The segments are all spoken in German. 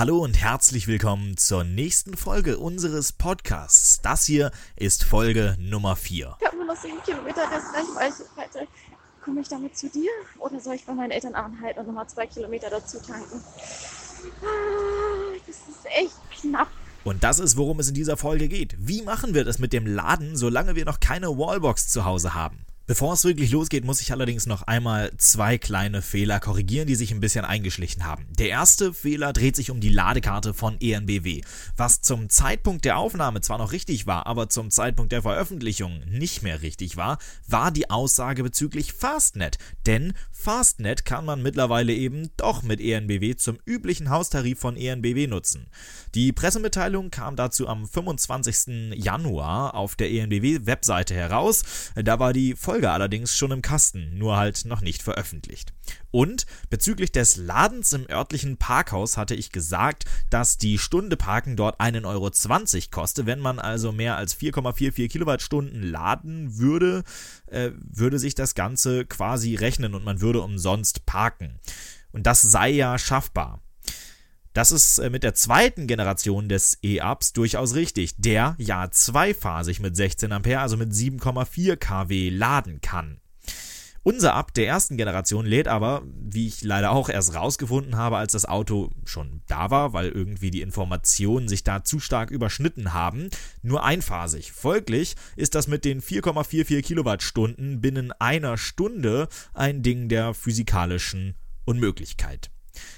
Hallo und herzlich willkommen zur nächsten Folge unseres Podcasts. Das hier ist Folge Nummer 4. Ich habe nur noch sieben Kilometer Restreichweite. Komme ich damit zu dir oder soll ich bei meinen Eltern anhalten und nochmal zwei Kilometer dazu tanken? Ah, Das ist echt knapp. Und das ist, worum es in dieser Folge geht. Wie machen wir das mit dem Laden, solange wir noch keine Wallbox zu Hause haben? Bevor es wirklich losgeht, muss ich allerdings noch einmal zwei kleine Fehler korrigieren, die sich ein bisschen eingeschlichen haben. Der erste Fehler dreht sich um die Ladekarte von ENBW. Was zum Zeitpunkt der Aufnahme zwar noch richtig war, aber zum Zeitpunkt der Veröffentlichung nicht mehr richtig war, war die Aussage bezüglich Fastnet. Denn Fastnet kann man mittlerweile eben doch mit ENBW zum üblichen Haustarif von ENBW nutzen. Die Pressemitteilung kam dazu am 25. Januar auf der ENBW-Webseite heraus. Da war die Folge allerdings schon im Kasten, nur halt noch nicht veröffentlicht. Und bezüglich des Ladens im örtlichen Parkhaus hatte ich gesagt, dass die Stunde Parken dort 1,20 Euro koste. Wenn man also mehr als 4,44 Kilowattstunden laden würde, äh, würde sich das Ganze quasi rechnen und man würde umsonst parken. Und das sei ja schaffbar. Das ist äh, mit der zweiten Generation des E-Ups durchaus richtig, der ja zweiphasig mit 16 Ampere, also mit 7,4 kW laden kann. Unser Up der ersten Generation lädt aber, wie ich leider auch erst rausgefunden habe, als das Auto schon da war, weil irgendwie die Informationen sich da zu stark überschnitten haben, nur einphasig. Folglich ist das mit den 4,44 Kilowattstunden binnen einer Stunde ein Ding der physikalischen Unmöglichkeit.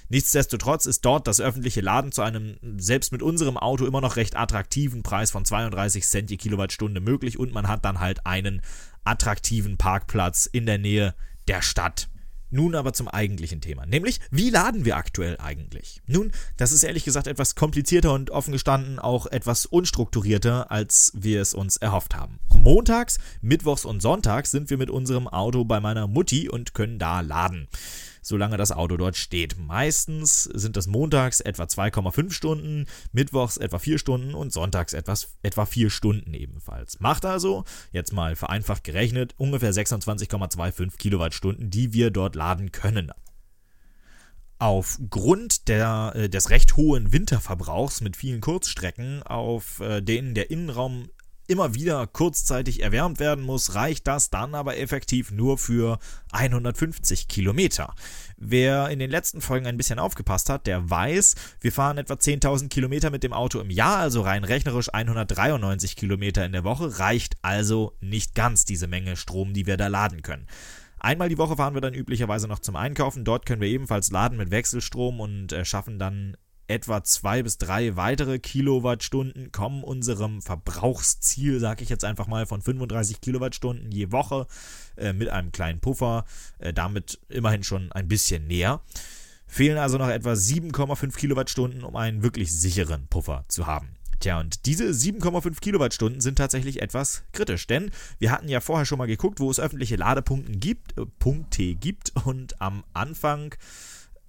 Nichtsdestotrotz ist dort das öffentliche Laden zu einem selbst mit unserem Auto immer noch recht attraktiven Preis von 32 Cent je Kilowattstunde möglich und man hat dann halt einen attraktiven Parkplatz in der Nähe der Stadt. Nun aber zum eigentlichen Thema, nämlich wie laden wir aktuell eigentlich? Nun, das ist ehrlich gesagt etwas komplizierter und offen gestanden auch etwas unstrukturierter, als wir es uns erhofft haben. Montags, Mittwochs und Sonntags sind wir mit unserem Auto bei meiner Mutti und können da laden solange das Auto dort steht. Meistens sind das montags etwa 2,5 Stunden, mittwochs etwa 4 Stunden und sonntags etwas, etwa 4 Stunden ebenfalls. Macht also, jetzt mal vereinfacht gerechnet, ungefähr 26,25 Kilowattstunden, die wir dort laden können. Aufgrund der, äh, des recht hohen Winterverbrauchs mit vielen Kurzstrecken, auf äh, denen der Innenraum immer wieder kurzzeitig erwärmt werden muss, reicht das dann aber effektiv nur für 150 Kilometer. Wer in den letzten Folgen ein bisschen aufgepasst hat, der weiß, wir fahren etwa 10.000 Kilometer mit dem Auto im Jahr, also rein rechnerisch 193 Kilometer in der Woche, reicht also nicht ganz diese Menge Strom, die wir da laden können. Einmal die Woche fahren wir dann üblicherweise noch zum Einkaufen. Dort können wir ebenfalls laden mit Wechselstrom und äh, schaffen dann etwa zwei bis drei weitere Kilowattstunden kommen unserem Verbrauchsziel, sage ich jetzt einfach mal, von 35 Kilowattstunden je Woche äh, mit einem kleinen Puffer, äh, damit immerhin schon ein bisschen näher. Fehlen also noch etwa 7,5 Kilowattstunden, um einen wirklich sicheren Puffer zu haben. Tja, und diese 7,5 Kilowattstunden sind tatsächlich etwas kritisch, denn wir hatten ja vorher schon mal geguckt, wo es öffentliche Ladepunkte gibt, äh, Punkte gibt und am Anfang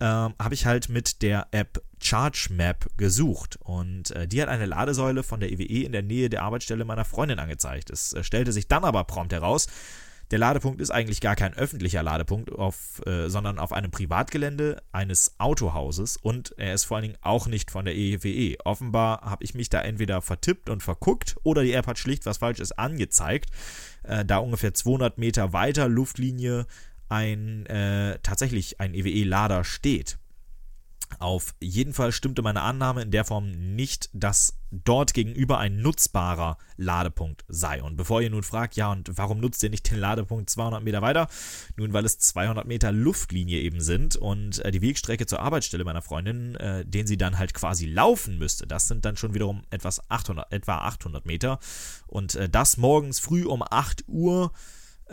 ähm, habe ich halt mit der App ChargeMap gesucht und äh, die hat eine Ladesäule von der EWE e in der Nähe der Arbeitsstelle meiner Freundin angezeigt. Es äh, stellte sich dann aber prompt heraus, der Ladepunkt ist eigentlich gar kein öffentlicher Ladepunkt, auf, äh, sondern auf einem Privatgelände eines Autohauses und er ist vor allen Dingen auch nicht von der EWE. E. Offenbar habe ich mich da entweder vertippt und verguckt oder die App hat schlicht was Falsches angezeigt. Äh, da ungefähr 200 Meter weiter Luftlinie ein äh, tatsächlich ein EWE-Lader steht. Auf jeden Fall stimmte meine Annahme in der Form nicht, dass dort gegenüber ein nutzbarer Ladepunkt sei. Und bevor ihr nun fragt, ja, und warum nutzt ihr nicht den Ladepunkt 200 Meter weiter? Nun, weil es 200 Meter Luftlinie eben sind und äh, die Wegstrecke zur Arbeitsstelle meiner Freundin, äh, den sie dann halt quasi laufen müsste, das sind dann schon wiederum etwas 800, etwa 800 Meter. Und äh, das morgens früh um 8 Uhr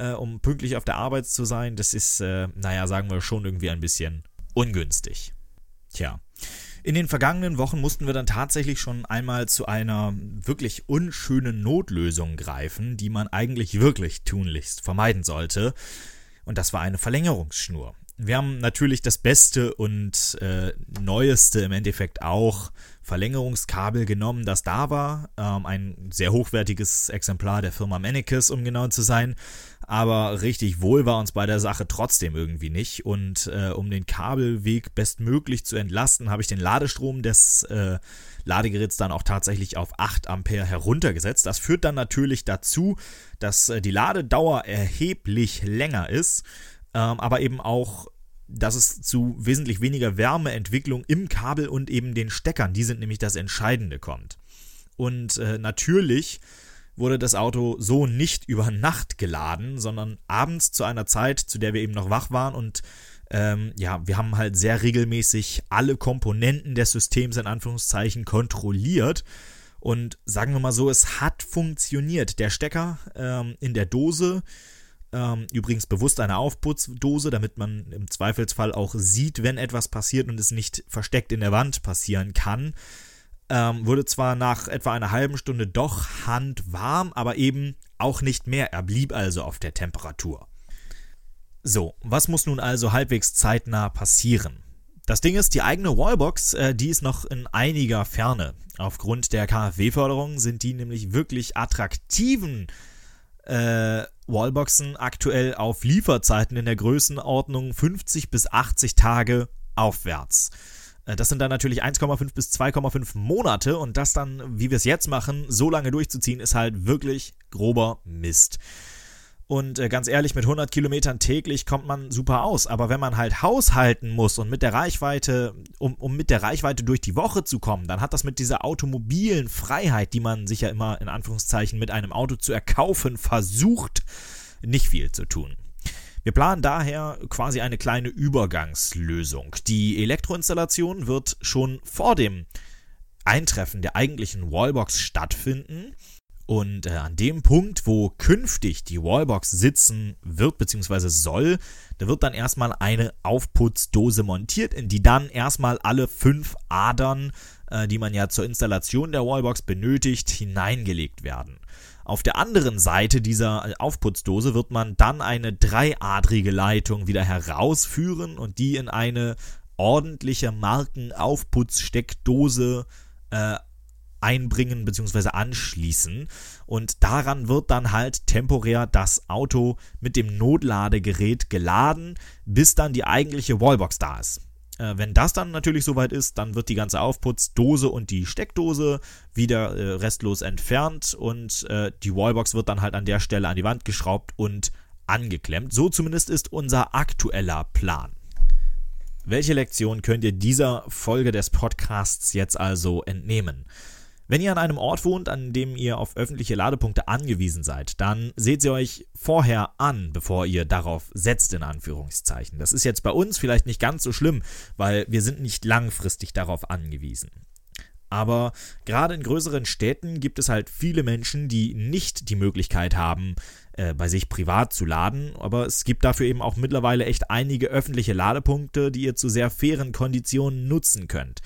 äh, um pünktlich auf der Arbeit zu sein, das ist, äh, naja, sagen wir schon irgendwie ein bisschen ungünstig. Tja. In den vergangenen Wochen mussten wir dann tatsächlich schon einmal zu einer wirklich unschönen Notlösung greifen, die man eigentlich wirklich tunlichst vermeiden sollte. Und das war eine Verlängerungsschnur. Wir haben natürlich das Beste und äh, Neueste im Endeffekt auch Verlängerungskabel genommen, das da war. Ähm, ein sehr hochwertiges Exemplar der Firma Mennekes, um genau zu sein aber richtig wohl war uns bei der Sache trotzdem irgendwie nicht. Und äh, um den Kabelweg bestmöglich zu entlasten, habe ich den Ladestrom des äh, Ladegeräts dann auch tatsächlich auf 8 Ampere heruntergesetzt. Das führt dann natürlich dazu, dass äh, die Ladedauer erheblich länger ist, ähm, aber eben auch dass es zu wesentlich weniger Wärmeentwicklung im Kabel und eben den Steckern, die sind nämlich das Entscheidende, kommt. Und äh, natürlich wurde das Auto so nicht über Nacht geladen, sondern abends zu einer Zeit, zu der wir eben noch wach waren und ähm, ja, wir haben halt sehr regelmäßig alle Komponenten des Systems in Anführungszeichen kontrolliert. Und sagen wir mal so, es hat funktioniert. Der Stecker ähm, in der Dose, ähm, übrigens bewusst eine Aufputzdose, damit man im Zweifelsfall auch sieht, wenn etwas passiert und es nicht versteckt in der Wand passieren kann ähm, wurde zwar nach etwa einer halben Stunde doch handwarm, aber eben auch nicht mehr. Er blieb also auf der Temperatur. So, was muss nun also halbwegs zeitnah passieren? Das Ding ist, die eigene Wallbox, äh, die ist noch in einiger Ferne. Aufgrund der KfW-Förderung sind die nämlich wirklich attraktiven äh, Wallboxen aktuell auf Lieferzeiten in der Größenordnung 50 bis 80 Tage aufwärts. Äh, das sind dann natürlich 1,5 bis 2,5 Monate und das dann, wie wir es jetzt machen, so lange durchzuziehen, ist halt wirklich grober Mist. Und äh, ganz ehrlich, mit 100 Kilometern täglich kommt man super aus. Aber wenn man halt haushalten muss und mit der Reichweite, um, um mit der Reichweite durch die Woche zu kommen, dann hat das mit dieser automobilen Freiheit, die man sich ja immer in Anführungszeichen mit einem Auto zu erkaufen versucht, nicht viel zu tun. Wir planen daher quasi eine kleine Übergangslösung. Die Elektroinstallation wird schon vor dem Eintreffen der eigentlichen Wallbox stattfinden. Und äh, an dem Punkt, wo künftig die Wallbox sitzen wird bzw. soll, da wird dann erstmal eine Aufputzdose montiert, in die dann erstmal alle fünf Adern, äh, die man ja zur Installation der Wallbox benötigt, hineingelegt werden. Auf der anderen Seite dieser Aufputzdose wird man dann eine dreiadrige Leitung wieder herausführen und die in eine ordentliche Markenaufputzsteckdose äh, einbringen bzw. anschließen. Und daran wird dann halt temporär das Auto mit dem Notladegerät geladen, bis dann die eigentliche Wallbox da ist. Äh, wenn das dann natürlich soweit ist, dann wird die ganze Aufputzdose und die Steckdose wieder äh, restlos entfernt und äh, die Wallbox wird dann halt an der Stelle an die Wand geschraubt und angeklemmt. So zumindest ist unser aktueller Plan. Welche Lektion könnt ihr dieser Folge des Podcasts jetzt also entnehmen? Wenn ihr an einem Ort wohnt, an dem ihr auf öffentliche Ladepunkte angewiesen seid, dann seht sie euch vorher an, bevor ihr darauf setzt, in Anführungszeichen. Das ist jetzt bei uns vielleicht nicht ganz so schlimm, weil wir sind nicht langfristig darauf angewiesen. Aber gerade in größeren Städten gibt es halt viele Menschen, die nicht die Möglichkeit haben, äh, bei sich privat zu laden. Aber es gibt dafür eben auch mittlerweile echt einige öffentliche Ladepunkte, die ihr zu sehr fairen Konditionen nutzen könnt.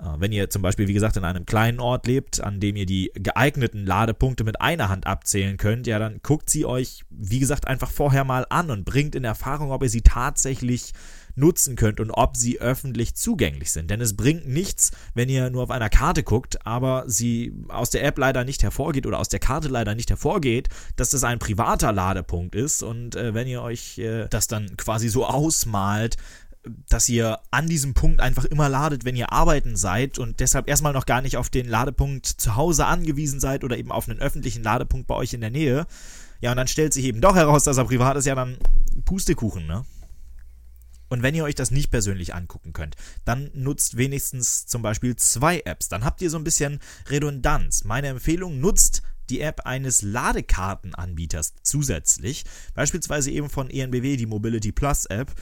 Äh, wenn ihr zum Beispiel, wie gesagt, in einem kleinen Ort lebt, an dem ihr die geeigneten Ladepunkte mit einer Hand abzählen könnt, ja, dann guckt sie euch, wie gesagt, einfach vorher mal an und bringt in Erfahrung, ob ihr sie tatsächlich nutzen könnt und ob sie öffentlich zugänglich sind. Denn es bringt nichts, wenn ihr nur auf einer Karte guckt, aber sie aus der App leider nicht hervorgeht oder aus der Karte leider nicht hervorgeht, dass das ein privater Ladepunkt ist. Und äh, wenn ihr euch äh, das dann quasi so ausmalt, dass ihr an diesem Punkt einfach immer ladet, wenn ihr arbeiten seid und deshalb erstmal noch gar nicht auf den Ladepunkt zu Hause angewiesen seid oder eben auf einen öffentlichen Ladepunkt bei euch in der Nähe. Ja, und dann stellt sich eben doch heraus, dass er privat ist, ja dann Pustekuchen, ne? Und wenn ihr euch das nicht persönlich angucken könnt, dann nutzt wenigstens zum Beispiel zwei Apps. Dann habt ihr so ein bisschen Redundanz. Meine Empfehlung, nutzt die App eines Ladekartenanbieters zusätzlich, beispielsweise eben von ENBW die Mobility Plus App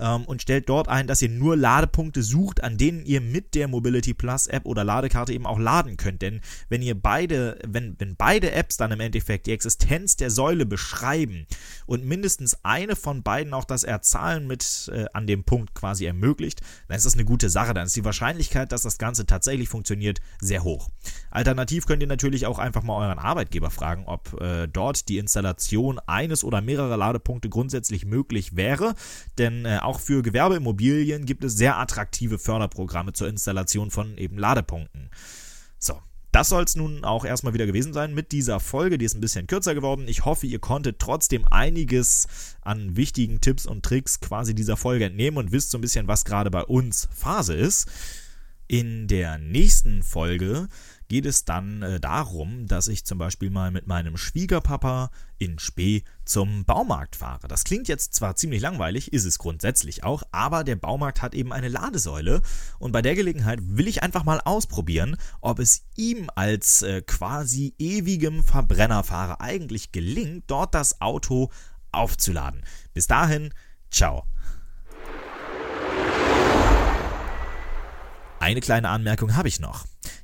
ähm, und stellt dort ein, dass ihr nur Ladepunkte sucht, an denen ihr mit der Mobility Plus App oder Ladekarte eben auch laden könnt. Denn wenn ihr beide, wenn, wenn beide Apps dann im Endeffekt die Existenz der Säule beschreiben und mindestens eine von beiden auch das Erzahlen mit äh, an dem Punkt quasi ermöglicht, dann ist das eine gute Sache. Dann ist die Wahrscheinlichkeit, dass das Ganze tatsächlich funktioniert, sehr hoch. Alternativ könnt ihr natürlich auch einfach mal euren Arbeitgeber fragen, ob äh, dort die Installation eines oder mehrerer Ladepunkte grundsätzlich möglich wäre. Denn äh, auch für Gewerbeimmobilien gibt es sehr attraktive Förderprogramme zur Installation von eben Ladepunkten. So, das soll es nun auch erstmal wieder gewesen sein mit dieser Folge. Die ist ein bisschen kürzer geworden. Ich hoffe, ihr konntet trotzdem einiges an wichtigen Tipps und Tricks quasi dieser Folge entnehmen und wisst so ein bisschen, was gerade bei uns Phase ist. In der nächsten Folge geht es dann äh, darum, dass ich zum Beispiel mal mit meinem Schwiegerpapa in Spee zum Baumarkt fahre. Das klingt jetzt zwar ziemlich langweilig, ist es grundsätzlich auch, aber der Baumarkt hat eben eine Ladesäule und bei der Gelegenheit will ich einfach mal ausprobieren, ob es ihm als äh, quasi ewigem Verbrennerfahrer eigentlich gelingt, dort das Auto aufzuladen. Bis dahin, ciao. Eine kleine Anmerkung habe ich noch.